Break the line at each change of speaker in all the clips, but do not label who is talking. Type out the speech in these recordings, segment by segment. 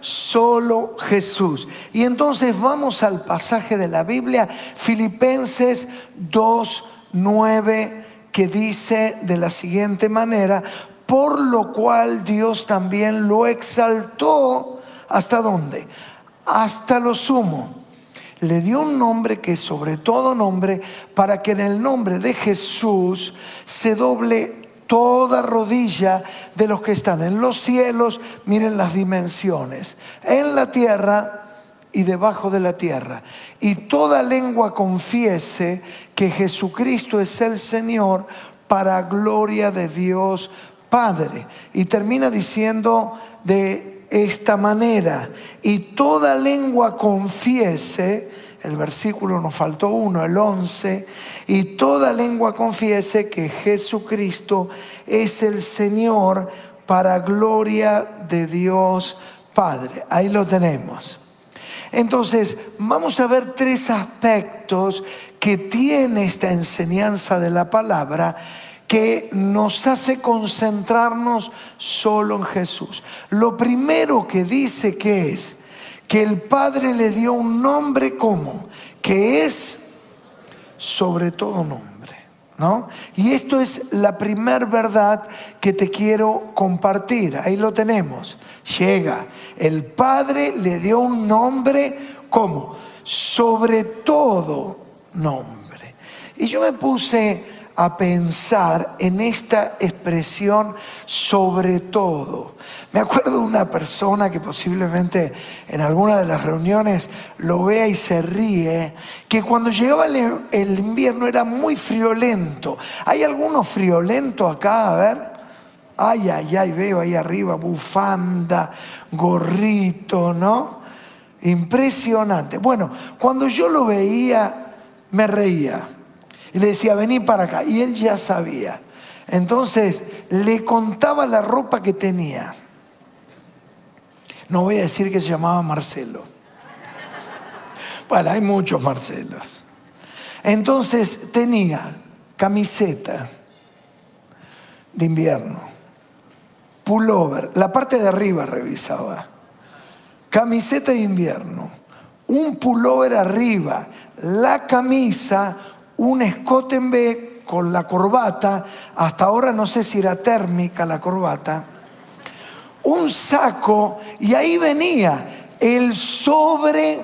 solo Jesús. Y entonces vamos al pasaje de la Biblia, Filipenses 2, 9, que dice de la siguiente manera, por lo cual Dios también lo exaltó, ¿hasta dónde? Hasta lo sumo. Le dio un nombre que sobre todo nombre, para que en el nombre de Jesús se doble toda rodilla de los que están en los cielos, miren las dimensiones, en la tierra y debajo de la tierra. Y toda lengua confiese que Jesucristo es el Señor para gloria de Dios Padre. Y termina diciendo de esta manera, y toda lengua confiese, el versículo nos faltó uno, el 11, y toda lengua confiese que Jesucristo es el Señor para gloria de Dios Padre. Ahí lo tenemos. Entonces, vamos a ver tres aspectos que tiene esta enseñanza de la palabra que nos hace concentrarnos solo en Jesús. Lo primero que dice que es, que el Padre le dio un nombre como, que es sobre todo nombre. ¿No? Y esto es la primer verdad que te quiero compartir. Ahí lo tenemos. Llega. El Padre le dio un nombre como sobre todo nombre. Y yo me puse a pensar en esta expresión sobre todo. Me acuerdo de una persona que posiblemente en alguna de las reuniones lo vea y se ríe, que cuando llegaba el, invierno era muy friolento. ¿Hay alguno friolento acá? A ver. Ay, ay, ay, veo ahí arriba, bufanda, gorrito, ¿no? Impresionante. Bueno, cuando yo lo veía, me reía y le decía, vení para acá. Y él ya sabía. Entonces le contaba la ropa que tenía. No voy a decir que se llamaba Marcelo. Bueno, hay muchos Marcelos. Entonces tenía camiseta de invierno, pullover, la parte de arriba revisaba, camiseta de invierno, un pullover arriba, la camisa, un escote en B con la corbata, hasta ahora no sé si era térmica la corbata, un saco y ahí venía el sobre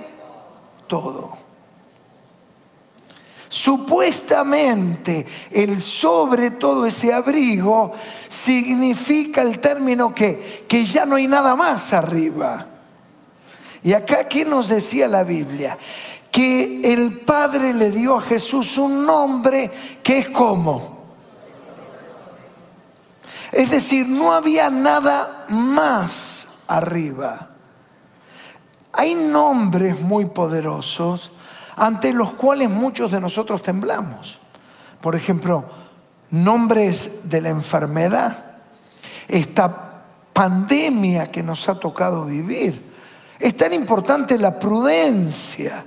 todo. Supuestamente el sobre todo ese abrigo significa el término que, que ya no hay nada más arriba. Y acá, ¿qué nos decía la Biblia? Que el Padre le dio a Jesús un nombre que es como. Es decir, no había nada más arriba. Hay nombres muy poderosos ante los cuales muchos de nosotros temblamos. Por ejemplo, nombres de la enfermedad, esta pandemia que nos ha tocado vivir. Es tan importante la prudencia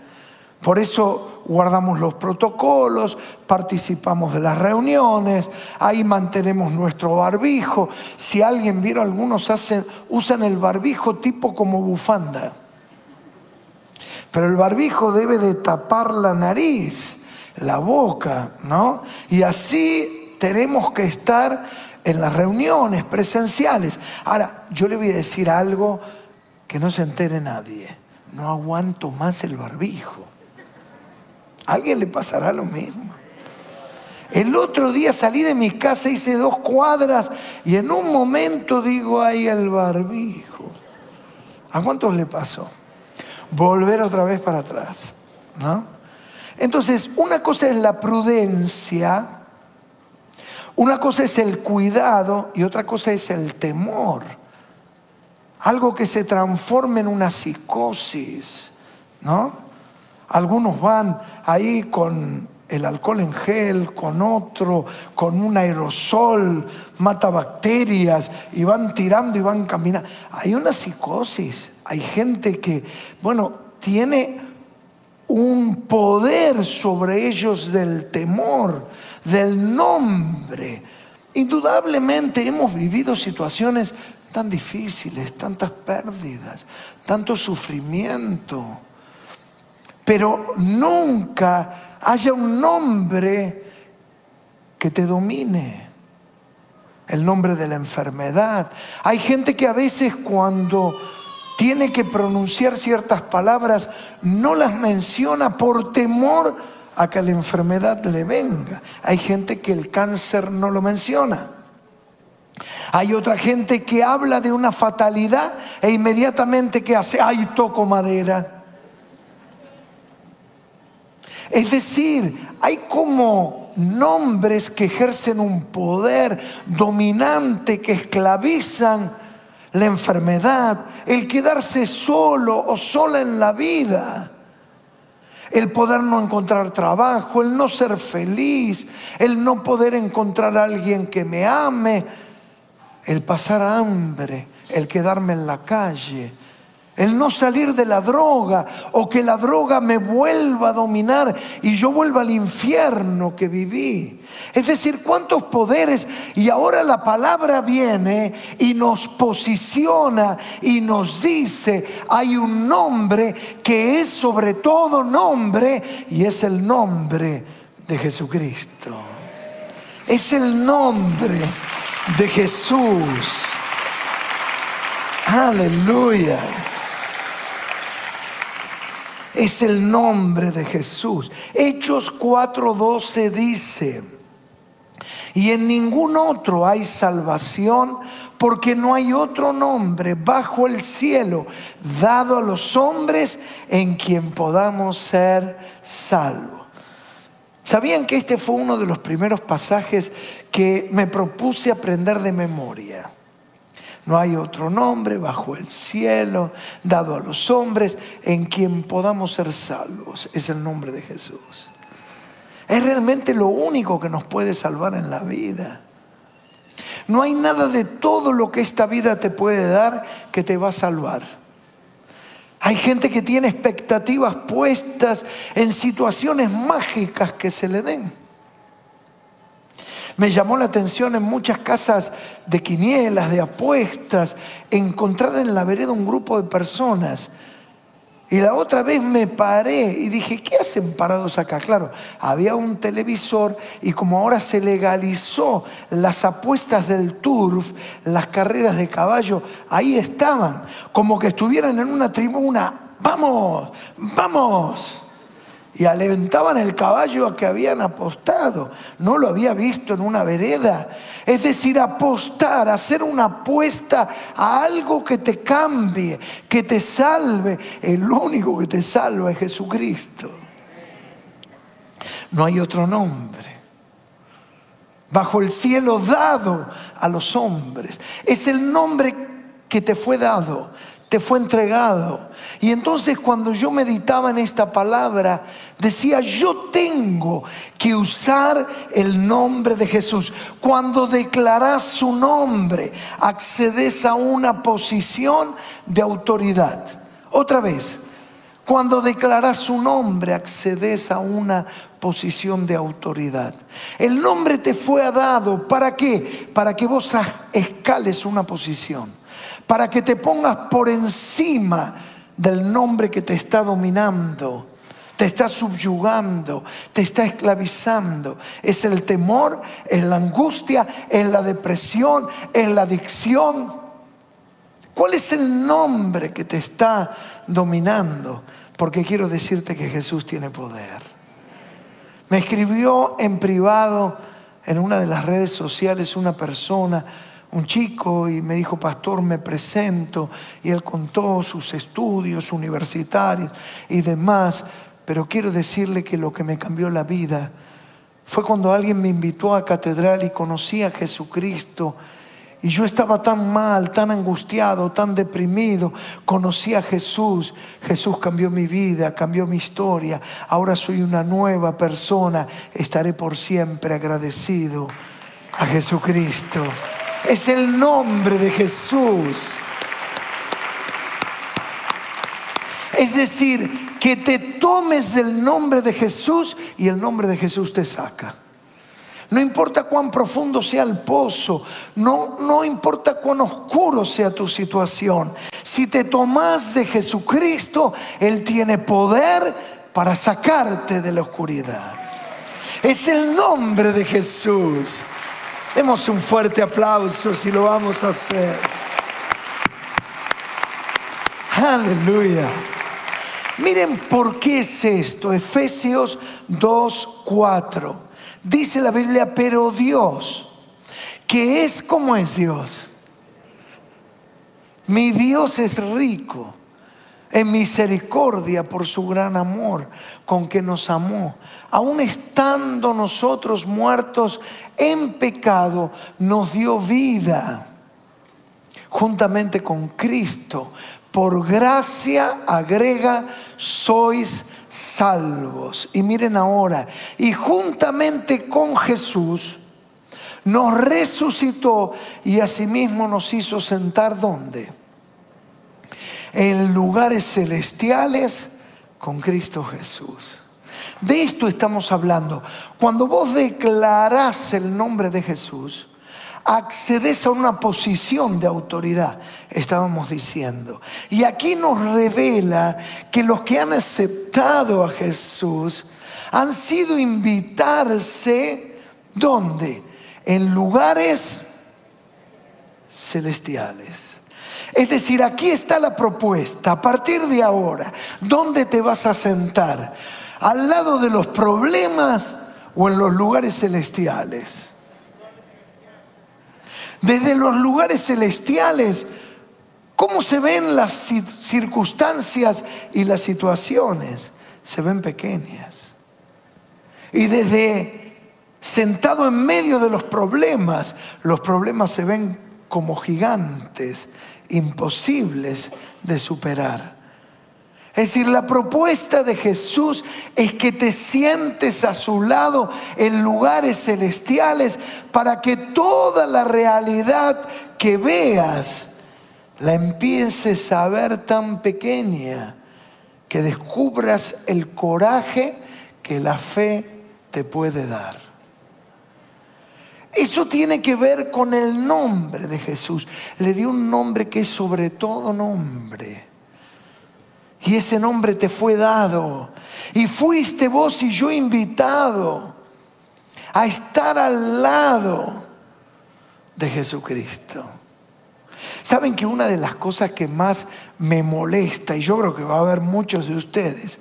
por eso guardamos los protocolos, participamos de las reuniones, ahí mantenemos nuestro barbijo. Si alguien vieron, algunos usan el barbijo tipo como bufanda. Pero el barbijo debe de tapar la nariz, la boca, ¿no? Y así tenemos que estar en las reuniones presenciales. Ahora, yo le voy a decir algo que no se entere nadie. No aguanto más el barbijo alguien le pasará lo mismo? El otro día salí de mi casa, hice dos cuadras y en un momento digo ahí el barbijo. ¿A cuántos le pasó? Volver otra vez para atrás, ¿no? Entonces, una cosa es la prudencia, una cosa es el cuidado y otra cosa es el temor. Algo que se transforma en una psicosis, ¿no? Algunos van ahí con el alcohol en gel, con otro, con un aerosol, mata bacterias, y van tirando y van caminando. Hay una psicosis, hay gente que, bueno, tiene un poder sobre ellos del temor, del nombre. Indudablemente hemos vivido situaciones tan difíciles, tantas pérdidas, tanto sufrimiento. Pero nunca haya un nombre que te domine. El nombre de la enfermedad. Hay gente que a veces cuando tiene que pronunciar ciertas palabras no las menciona por temor a que la enfermedad le venga. Hay gente que el cáncer no lo menciona. Hay otra gente que habla de una fatalidad e inmediatamente que hace, ay, toco madera. Es decir, hay como nombres que ejercen un poder dominante, que esclavizan la enfermedad, el quedarse solo o sola en la vida, el poder no encontrar trabajo, el no ser feliz, el no poder encontrar a alguien que me ame, el pasar hambre, el quedarme en la calle, el no salir de la droga o que la droga me vuelva a dominar y yo vuelva al infierno que viví. Es decir, cuántos poderes y ahora la palabra viene y nos posiciona y nos dice, hay un nombre que es sobre todo nombre y es el nombre de Jesucristo. Es el nombre de Jesús. Aleluya es el nombre de Jesús. Hechos 4:12 dice, y en ningún otro hay salvación porque no hay otro nombre bajo el cielo dado a los hombres en quien podamos ser salvos. ¿Sabían que este fue uno de los primeros pasajes que me propuse aprender de memoria? No hay otro nombre bajo el cielo dado a los hombres en quien podamos ser salvos. Es el nombre de Jesús. Es realmente lo único que nos puede salvar en la vida. No hay nada de todo lo que esta vida te puede dar que te va a salvar. Hay gente que tiene expectativas puestas en situaciones mágicas que se le den. Me llamó la atención en muchas casas de quinielas, de apuestas, encontrar en la vereda un grupo de personas. Y la otra vez me paré y dije, ¿qué hacen parados acá? Claro, había un televisor y como ahora se legalizó las apuestas del turf, las carreras de caballo, ahí estaban, como que estuvieran en una tribuna. Vamos, vamos y alentaban el caballo a que habían apostado. No lo había visto en una vereda. Es decir, apostar, hacer una apuesta a algo que te cambie, que te salve. El único que te salva es Jesucristo. No hay otro nombre. Bajo el cielo dado a los hombres. Es el nombre que te fue dado te fue entregado. Y entonces cuando yo meditaba en esta palabra, decía, yo tengo que usar el nombre de Jesús. Cuando declaras su nombre, accedes a una posición de autoridad. Otra vez, cuando declaras su nombre, accedes a una posición de autoridad. El nombre te fue dado, ¿para qué? Para que vos escales una posición para que te pongas por encima del nombre que te está dominando, te está subyugando, te está esclavizando. Es el temor, es la angustia, es la depresión, es la adicción. ¿Cuál es el nombre que te está dominando? Porque quiero decirte que Jesús tiene poder. Me escribió en privado en una de las redes sociales una persona un chico y me dijo, pastor, me presento, y él contó sus estudios universitarios y demás, pero quiero decirle que lo que me cambió la vida fue cuando alguien me invitó a catedral y conocí a Jesucristo. Y yo estaba tan mal, tan angustiado, tan deprimido. Conocí a Jesús. Jesús cambió mi vida, cambió mi historia. Ahora soy una nueva persona. Estaré por siempre agradecido a Jesucristo es el nombre de Jesús. Es decir, que te tomes del nombre de Jesús y el nombre de Jesús te saca. No importa cuán profundo sea el pozo, no, no importa cuán oscuro sea tu situación. Si te tomas de Jesucristo, Él tiene poder para sacarte de la oscuridad. Es el nombre de Jesús. Demos un fuerte aplauso si lo vamos a hacer. Aleluya. Miren por qué es esto. Efesios 2.4. Dice la Biblia, pero Dios, que es como es Dios. Mi Dios es rico en misericordia por su gran amor con que nos amó. Aun estando nosotros muertos en pecado, nos dio vida juntamente con Cristo. Por gracia agrega, sois salvos. Y miren ahora, y juntamente con Jesús nos resucitó y asimismo nos hizo sentar donde? En lugares celestiales con Cristo Jesús. De esto estamos hablando. Cuando vos declarás el nombre de Jesús, accedes a una posición de autoridad, estábamos diciendo. Y aquí nos revela que los que han aceptado a Jesús han sido invitarse, ¿dónde? En lugares celestiales. Es decir, aquí está la propuesta. A partir de ahora, ¿dónde te vas a sentar? ¿Al lado de los problemas o en los lugares celestiales? Desde los lugares celestiales, ¿cómo se ven las circunstancias y las situaciones? Se ven pequeñas. Y desde sentado en medio de los problemas, los problemas se ven como gigantes, imposibles de superar. Es decir, la propuesta de Jesús es que te sientes a su lado en lugares celestiales para que toda la realidad que veas la empieces a ver tan pequeña que descubras el coraje que la fe te puede dar. Eso tiene que ver con el nombre de Jesús. Le dio un nombre que es sobre todo nombre. Y ese nombre te fue dado. Y fuiste vos y yo invitado a estar al lado de Jesucristo. Saben que una de las cosas que más me molesta, y yo creo que va a haber muchos de ustedes,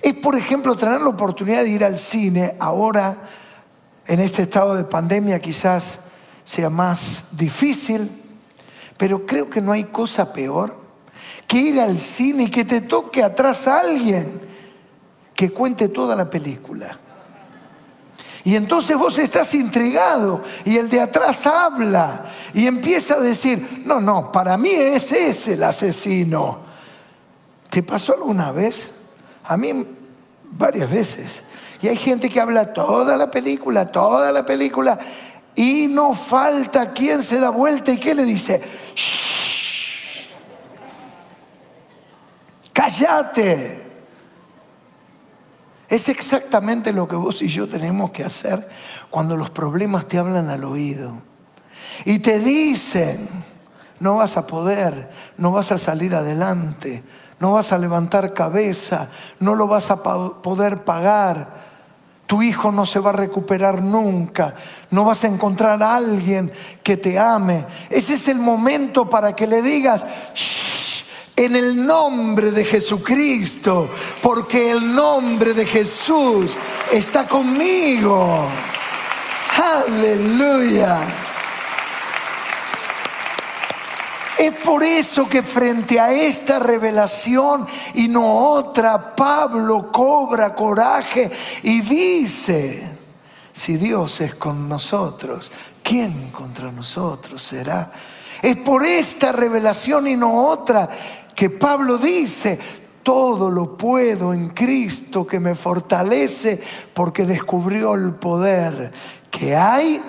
es por ejemplo tener la oportunidad de ir al cine ahora, en este estado de pandemia quizás sea más difícil, pero creo que no hay cosa peor que ir al cine y que te toque atrás a alguien que cuente toda la película. Y entonces vos estás intrigado y el de atrás habla y empieza a decir, no, no, para mí ese es el asesino. ¿Te pasó alguna vez? A mí varias veces. Y hay gente que habla toda la película, toda la película, y no falta quien se da vuelta y que le dice, Shh, cállate. Es exactamente lo que vos y yo tenemos que hacer cuando los problemas te hablan al oído y te dicen, no vas a poder, no vas a salir adelante, no vas a levantar cabeza, no lo vas a poder pagar. Tu hijo no se va a recuperar nunca. No vas a encontrar a alguien que te ame. Ese es el momento para que le digas, en el nombre de Jesucristo, porque el nombre de Jesús está conmigo. Aleluya. Es por eso que frente a esta revelación y no otra, Pablo cobra coraje y dice, si Dios es con nosotros, ¿quién contra nosotros será? Es por esta revelación y no otra que Pablo dice, todo lo puedo en Cristo que me fortalece porque descubrió el poder que hay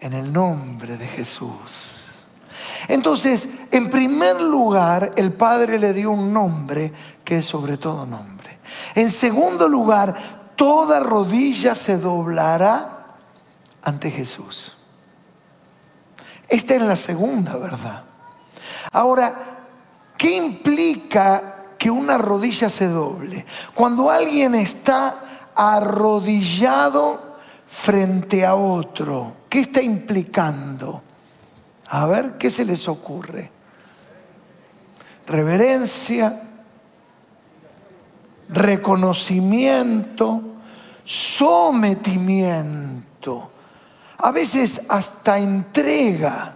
en el nombre de Jesús. Entonces, en primer lugar, el Padre le dio un nombre que es sobre todo nombre. En segundo lugar, toda rodilla se doblará ante Jesús. Esta es la segunda verdad. Ahora, ¿qué implica que una rodilla se doble? Cuando alguien está arrodillado frente a otro, ¿qué está implicando? A ver, ¿qué se les ocurre? Reverencia, reconocimiento, sometimiento, a veces hasta entrega,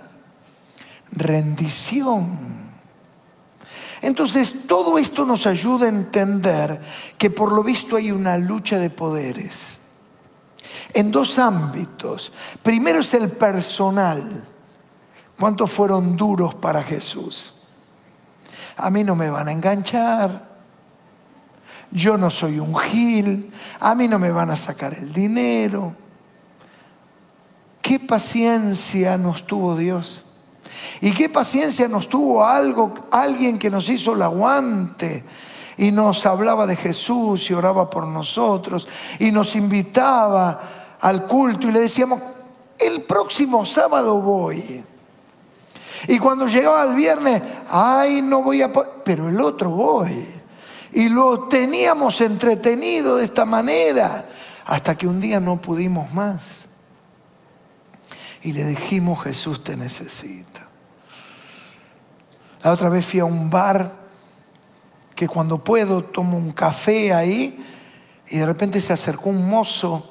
rendición. Entonces, todo esto nos ayuda a entender que por lo visto hay una lucha de poderes en dos ámbitos. Primero es el personal. ¿Cuántos fueron duros para Jesús? A mí no me van a enganchar, yo no soy un gil, a mí no me van a sacar el dinero. ¿Qué paciencia nos tuvo Dios? ¿Y qué paciencia nos tuvo algo, alguien que nos hizo el aguante y nos hablaba de Jesús y oraba por nosotros y nos invitaba al culto y le decíamos, el próximo sábado voy. Y cuando llegaba el viernes, ay, no voy a, pero el otro voy y lo teníamos entretenido de esta manera hasta que un día no pudimos más. Y le dijimos, Jesús te necesita. La otra vez fui a un bar que cuando puedo tomo un café ahí y de repente se acercó un mozo.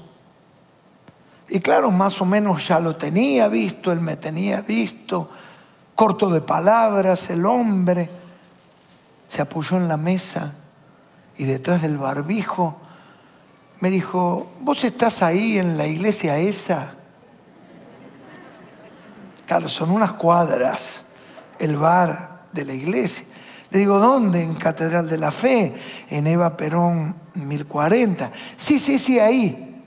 Y claro, más o menos ya lo tenía visto, él me tenía visto, corto de palabras, el hombre se apoyó en la mesa y detrás del barbijo me dijo, ¿vos estás ahí en la iglesia esa? Claro, son unas cuadras, el bar de la iglesia. Le digo, ¿dónde? En Catedral de la Fe, en Eva Perón 1040. Sí, sí, sí, ahí.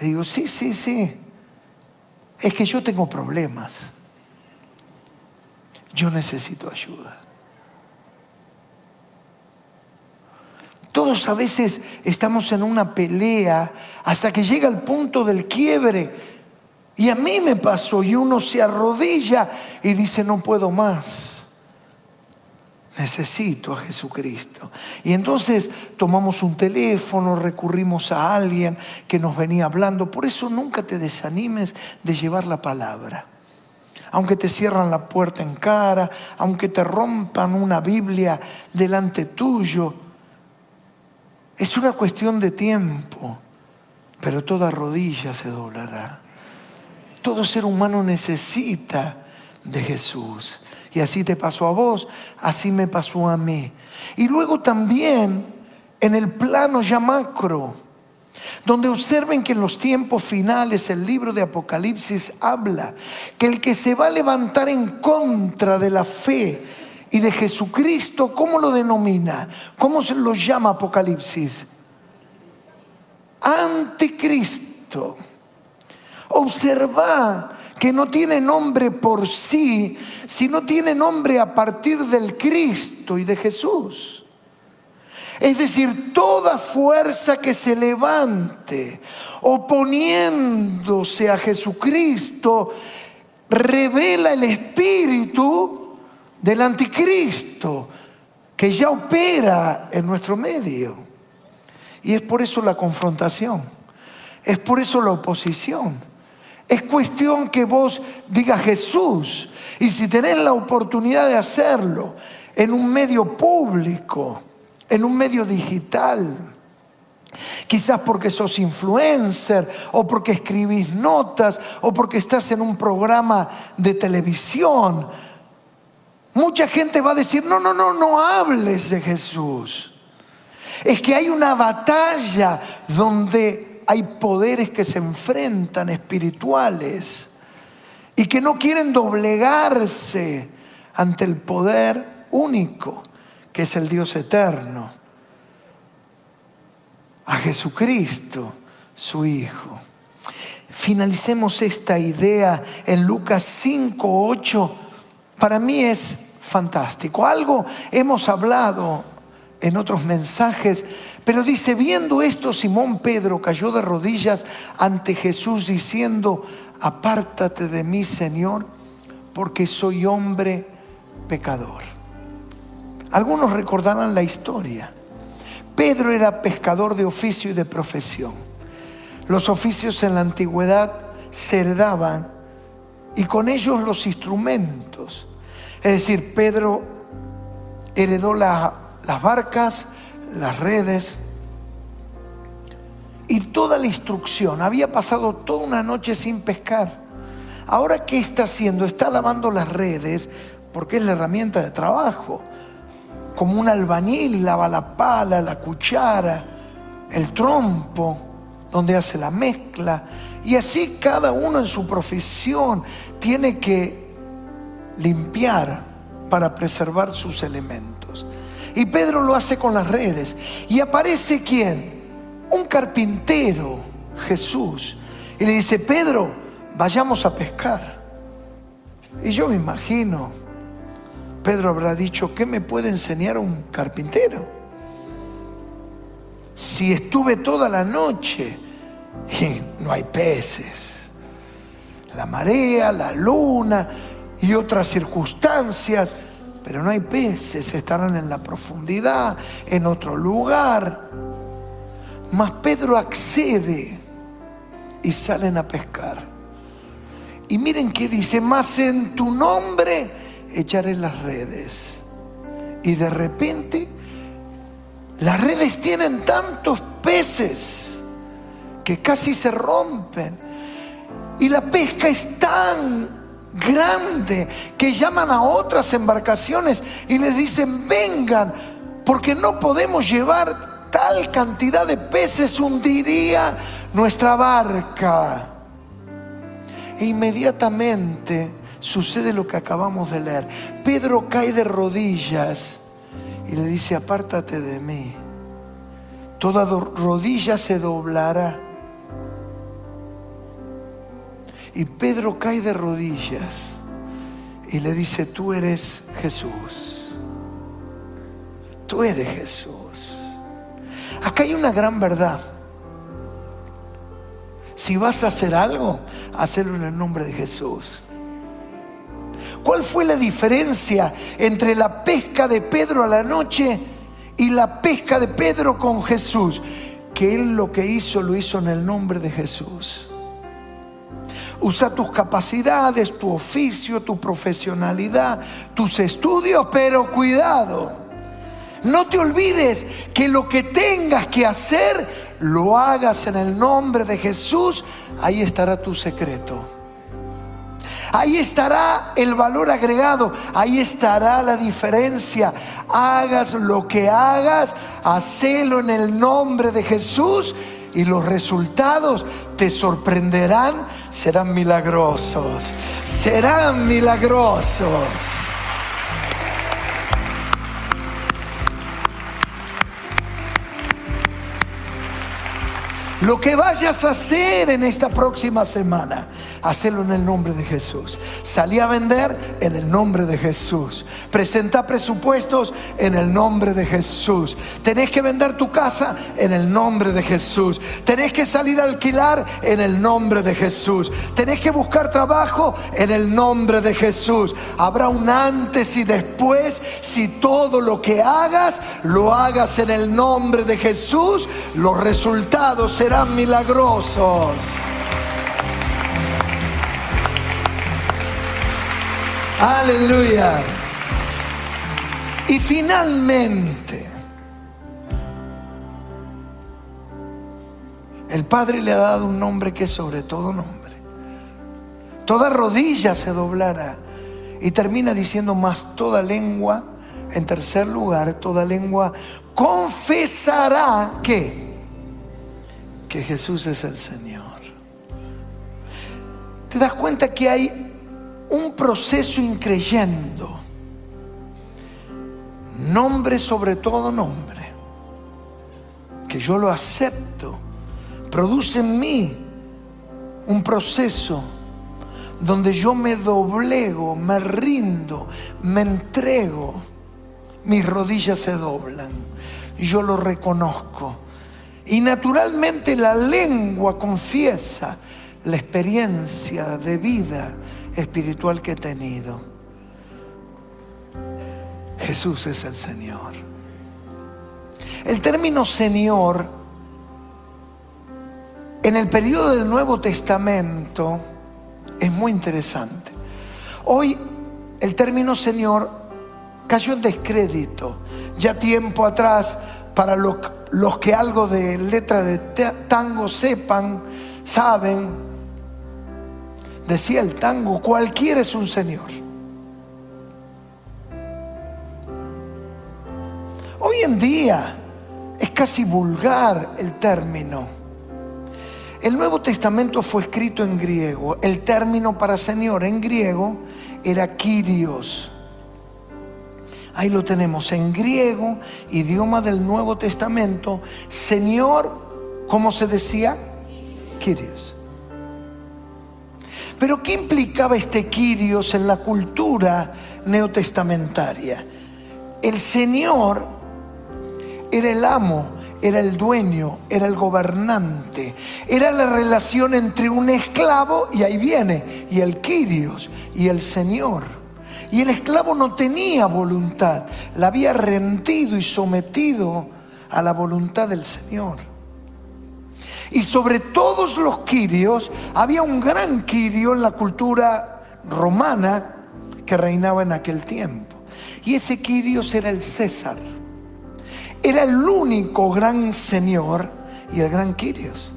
Le digo, sí, sí, sí. Es que yo tengo problemas. Yo necesito ayuda. Todos a veces estamos en una pelea hasta que llega el punto del quiebre. Y a mí me pasó y uno se arrodilla y dice, no puedo más. Necesito a Jesucristo. Y entonces tomamos un teléfono, recurrimos a alguien que nos venía hablando. Por eso nunca te desanimes de llevar la palabra. Aunque te cierran la puerta en cara, aunque te rompan una Biblia delante tuyo, es una cuestión de tiempo, pero toda rodilla se doblará. Todo ser humano necesita de Jesús. Y así te pasó a vos, así me pasó a mí. Y luego también en el plano ya macro, donde observen que en los tiempos finales el libro de Apocalipsis habla que el que se va a levantar en contra de la fe, y de Jesucristo, ¿cómo lo denomina? ¿Cómo se lo llama Apocalipsis? Anticristo. Observa que no tiene nombre por sí, sino tiene nombre a partir del Cristo y de Jesús. Es decir, toda fuerza que se levante oponiéndose a Jesucristo revela el espíritu del anticristo que ya opera en nuestro medio. Y es por eso la confrontación, es por eso la oposición. Es cuestión que vos digas Jesús y si tenés la oportunidad de hacerlo en un medio público, en un medio digital, Quizás porque sos influencer o porque escribís notas o porque estás en un programa de televisión. Mucha gente va a decir, no, no, no, no hables de Jesús. Es que hay una batalla donde hay poderes que se enfrentan espirituales y que no quieren doblegarse ante el poder único es el Dios eterno, a Jesucristo, su Hijo. Finalicemos esta idea en Lucas 5, 8 para mí es fantástico. Algo hemos hablado en otros mensajes, pero dice, viendo esto, Simón Pedro cayó de rodillas ante Jesús diciendo, apártate de mí, Señor, porque soy hombre pecador. Algunos recordarán la historia. Pedro era pescador de oficio y de profesión. Los oficios en la antigüedad se heredaban y con ellos los instrumentos. Es decir, Pedro heredó las barcas, las redes y toda la instrucción. Había pasado toda una noche sin pescar. Ahora, ¿qué está haciendo? Está lavando las redes porque es la herramienta de trabajo. Como un albañil lava la pala, la cuchara, el trompo, donde hace la mezcla. Y así cada uno en su profesión tiene que limpiar para preservar sus elementos. Y Pedro lo hace con las redes. Y aparece quién? Un carpintero, Jesús. Y le dice, Pedro, vayamos a pescar. Y yo me imagino, Pedro habrá dicho, ¿qué me puede enseñar un carpintero? Si estuve toda la noche y no hay peces, la marea, la luna y otras circunstancias, pero no hay peces, estarán en la profundidad, en otro lugar. Mas Pedro accede y salen a pescar. Y miren que dice, más en tu nombre echaré las redes. Y de repente las redes tienen tantos peces que casi se rompen. Y la pesca es tan grande que llaman a otras embarcaciones y les dicen, vengan, porque no podemos llevar tal cantidad de peces, hundiría nuestra barca. E inmediatamente sucede lo que acabamos de leer. Pedro cae de rodillas y le dice, apártate de mí. Toda rodilla se doblará. Y Pedro cae de rodillas y le dice, tú eres Jesús. Tú eres Jesús. Acá hay una gran verdad. Si vas a hacer algo, hazlo en el nombre de Jesús. ¿Cuál fue la diferencia entre la pesca de Pedro a la noche y la pesca de Pedro con Jesús? Que él lo que hizo lo hizo en el nombre de Jesús. Usa tus capacidades, tu oficio, tu profesionalidad, tus estudios, pero cuidado. No te olvides que lo que tengas que hacer, lo hagas en el nombre de Jesús. Ahí estará tu secreto. Ahí estará el valor agregado, ahí estará la diferencia. Hagas lo que hagas, hacelo en el nombre de Jesús y los resultados te sorprenderán, serán milagrosos, serán milagrosos. Lo que vayas a hacer en esta próxima semana, hacelo en el nombre de Jesús. Salí a vender en el nombre de Jesús. Presenta presupuestos en el nombre de Jesús. Tenés que vender tu casa en el nombre de Jesús. Tenés que salir a alquilar en el nombre de Jesús. Tenés que buscar trabajo en el nombre de Jesús. Habrá un antes y después si todo lo que hagas lo hagas en el nombre de Jesús. Los resultados serán serán milagrosos. Aleluya. Y finalmente, el Padre le ha dado un nombre que es sobre todo nombre. Toda rodilla se doblará. Y termina diciendo más toda lengua, en tercer lugar, toda lengua confesará que que Jesús es el Señor. Te das cuenta que hay un proceso increyendo. Nombre sobre todo nombre. Que yo lo acepto. Produce en mí un proceso donde yo me doblego, me rindo, me entrego mis rodillas se doblan. Yo lo reconozco. Y naturalmente la lengua confiesa la experiencia de vida espiritual que he tenido. Jesús es el Señor. El término Señor en el periodo del Nuevo Testamento es muy interesante. Hoy el término Señor cayó en descrédito. Ya tiempo atrás, para los, que algo de letra de tango sepan, saben, decía el tango, cualquiera es un Señor. Hoy en día es casi vulgar el término. El Nuevo Testamento fue escrito en griego. El término para Señor en griego era Kyrios. Ahí lo tenemos en griego, idioma del Nuevo Testamento. Señor, ¿cómo se decía? Kyrios. Pero ¿qué implicaba este Kyrios en la cultura neotestamentaria? El Señor era el amo, era el dueño, era el gobernante. Era la relación entre un esclavo, y ahí viene, y el Kyrios, y el Señor. Y el esclavo no tenía voluntad, la había rendido y sometido a la voluntad del Señor. Y sobre todos los quirios había un gran quirio en la cultura romana que reinaba en aquel tiempo. Y ese quirios era el César. Era el único gran señor y el gran quirios.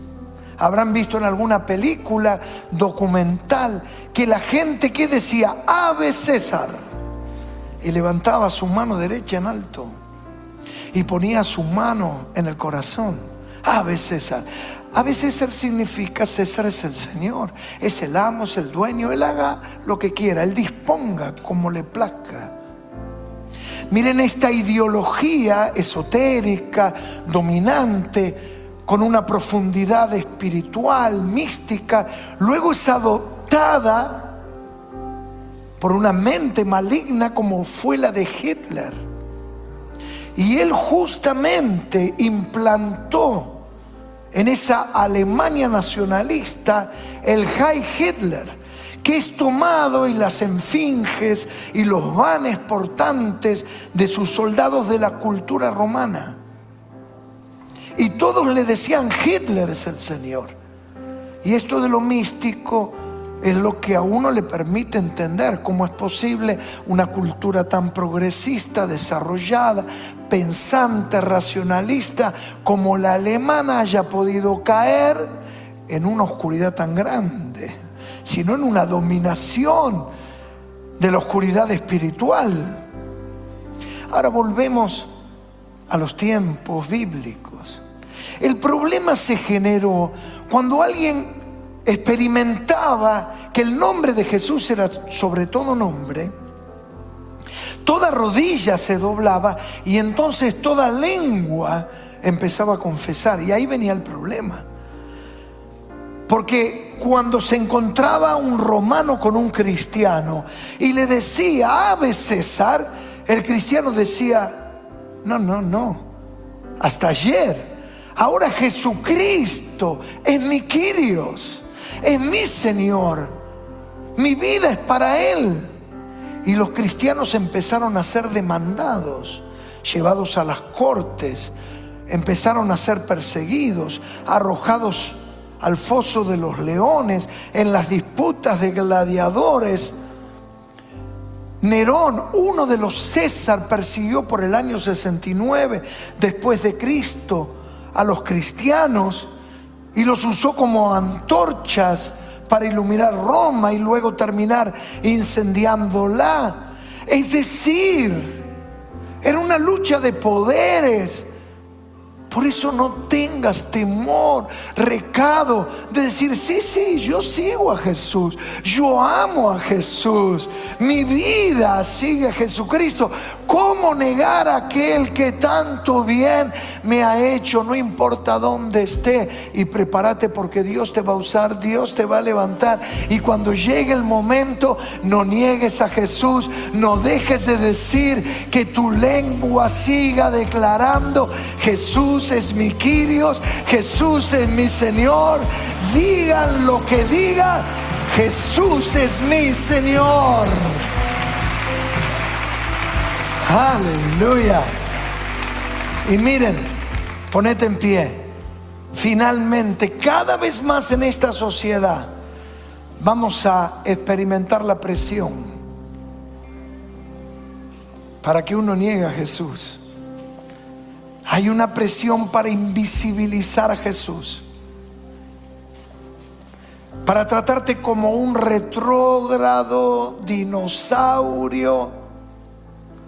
Habrán visto en alguna película documental que la gente que decía Ave César y levantaba su mano derecha en alto y ponía su mano en el corazón. Ave César. Ave César significa César es el Señor, es el amo, es el dueño, él haga lo que quiera, él disponga como le plazca. Miren esta ideología esotérica, dominante, con una profundidad espiritual, mística, luego es adoptada por una mente maligna como fue la de Hitler. Y él justamente implantó en esa Alemania nacionalista el High Hitler, que es tomado y las enfinges y los vanes portantes de sus soldados de la cultura romana. Y todos le decían, Hitler es el Señor. Y esto de lo místico es lo que a uno le permite entender cómo es posible una cultura tan progresista, desarrollada, pensante, racionalista, como la alemana haya podido caer en una oscuridad tan grande, sino en una dominación de la oscuridad espiritual. Ahora volvemos a los tiempos bíblicos. El problema se generó cuando alguien experimentaba que el nombre de Jesús era sobre todo nombre, toda rodilla se doblaba y entonces toda lengua empezaba a confesar. Y ahí venía el problema. Porque cuando se encontraba un romano con un cristiano y le decía, ave César, el cristiano decía, no, no, no, hasta ayer Ahora Jesucristo es mi Kyrios, es mi Señor. Mi vida es para Él. Y los cristianos empezaron a ser demandados, llevados a las cortes, empezaron a ser perseguidos, arrojados al foso de los leones, en las disputas de gladiadores. Nerón, uno de los César, persiguió por el año 69 después de Cristo a los cristianos y los usó como antorchas para iluminar Roma y luego terminar incendiándola. Es decir, era una lucha de poderes Por eso no tengas temor, recado de decir, sí, sí, yo sigo a Jesús, yo amo a Jesús, mi vida sigue a Jesucristo. ¿Cómo negar a aquel que tanto bien me ha hecho, no importa dónde esté? Y prepárate porque Dios te va a usar, Dios te va a levantar. Y cuando llegue el momento, no niegues a Jesús, no dejes de decir que tu lengua siga declarando, Jesús es mi Quirios, Jesús es mi Señor. Digan lo que diga, Jesús es mi Señor. Aleluya. Y miren, ponete en pie. Finalmente, cada vez más en esta sociedad vamos a experimentar la presión para que uno niegue a Jesús. Hay una presión para invisibilizar a Jesús. Para tratarte como un retrógrado, dinosaurio,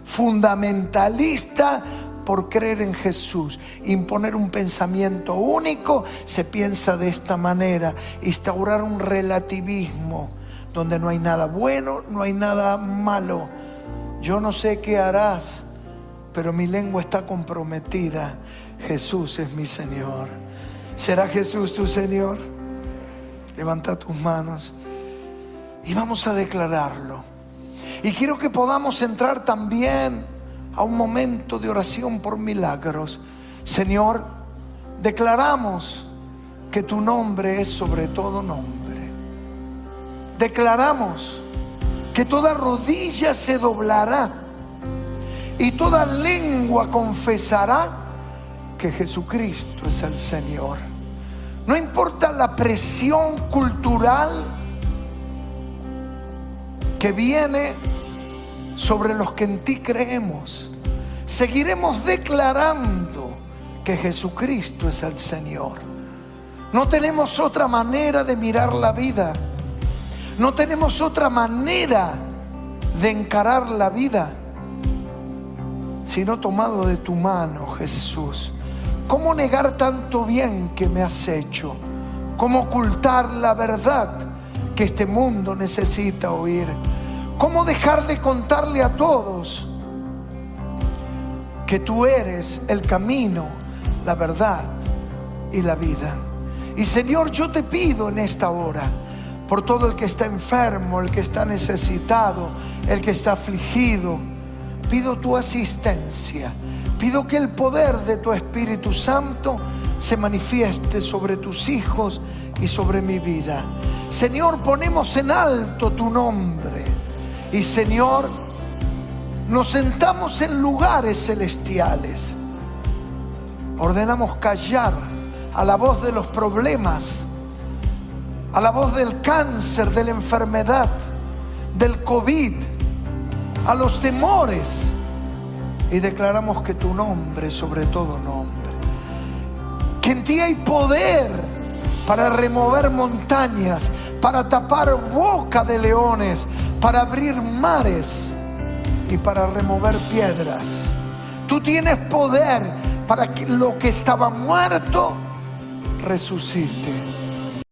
fundamentalista por creer en Jesús, imponer un pensamiento único, se piensa de esta manera, instaurar un relativismo donde no hay nada bueno, no hay nada malo. Yo no sé qué harás, pero mi lengua está comprometida. Jesús es mi Señor. ¿Será Jesús tu Señor? Levanta tus manos y vamos a declararlo. Y quiero que podamos entrar también a un momento de oración por milagros. Señor, declaramos que tu nombre es sobre todo nombre. Declaramos que toda rodilla se doblará y toda lengua confesará que Jesucristo es el Señor. No importa la presión cultural que viene sobre los que en ti creemos, seguiremos declarando que Jesucristo es el Señor. No tenemos otra manera de mirar la vida. No tenemos otra manera de encarar la vida sino tomado de tu mano, Jesús. ¿Cómo negar tanto bien que me has hecho? ¿Cómo ocultar la verdad que este mundo necesita oír? ¿Cómo dejar de contarle a todos que tú eres el camino, la verdad y la vida? Y Señor, yo te pido en esta hora por todo el que está enfermo, el que está necesitado, el que está afligido, pido tu asistencia. Pido que el poder de tu Espíritu Santo se manifieste sobre tus hijos y sobre mi vida. Señor, ponemos en alto tu nombre. Y Señor, nos sentamos en lugares celestiales. Ordenamos callar a la voz de los problemas, a la voz del cáncer, de la enfermedad, del COVID a los temores y declaramos que tu nombre sobre todo nombre. Que en ti hay poder para remover montañas, para tapar boca de leones, para abrir mares y para remover piedras. Tú tienes poder para que lo que estaba muerto resucite.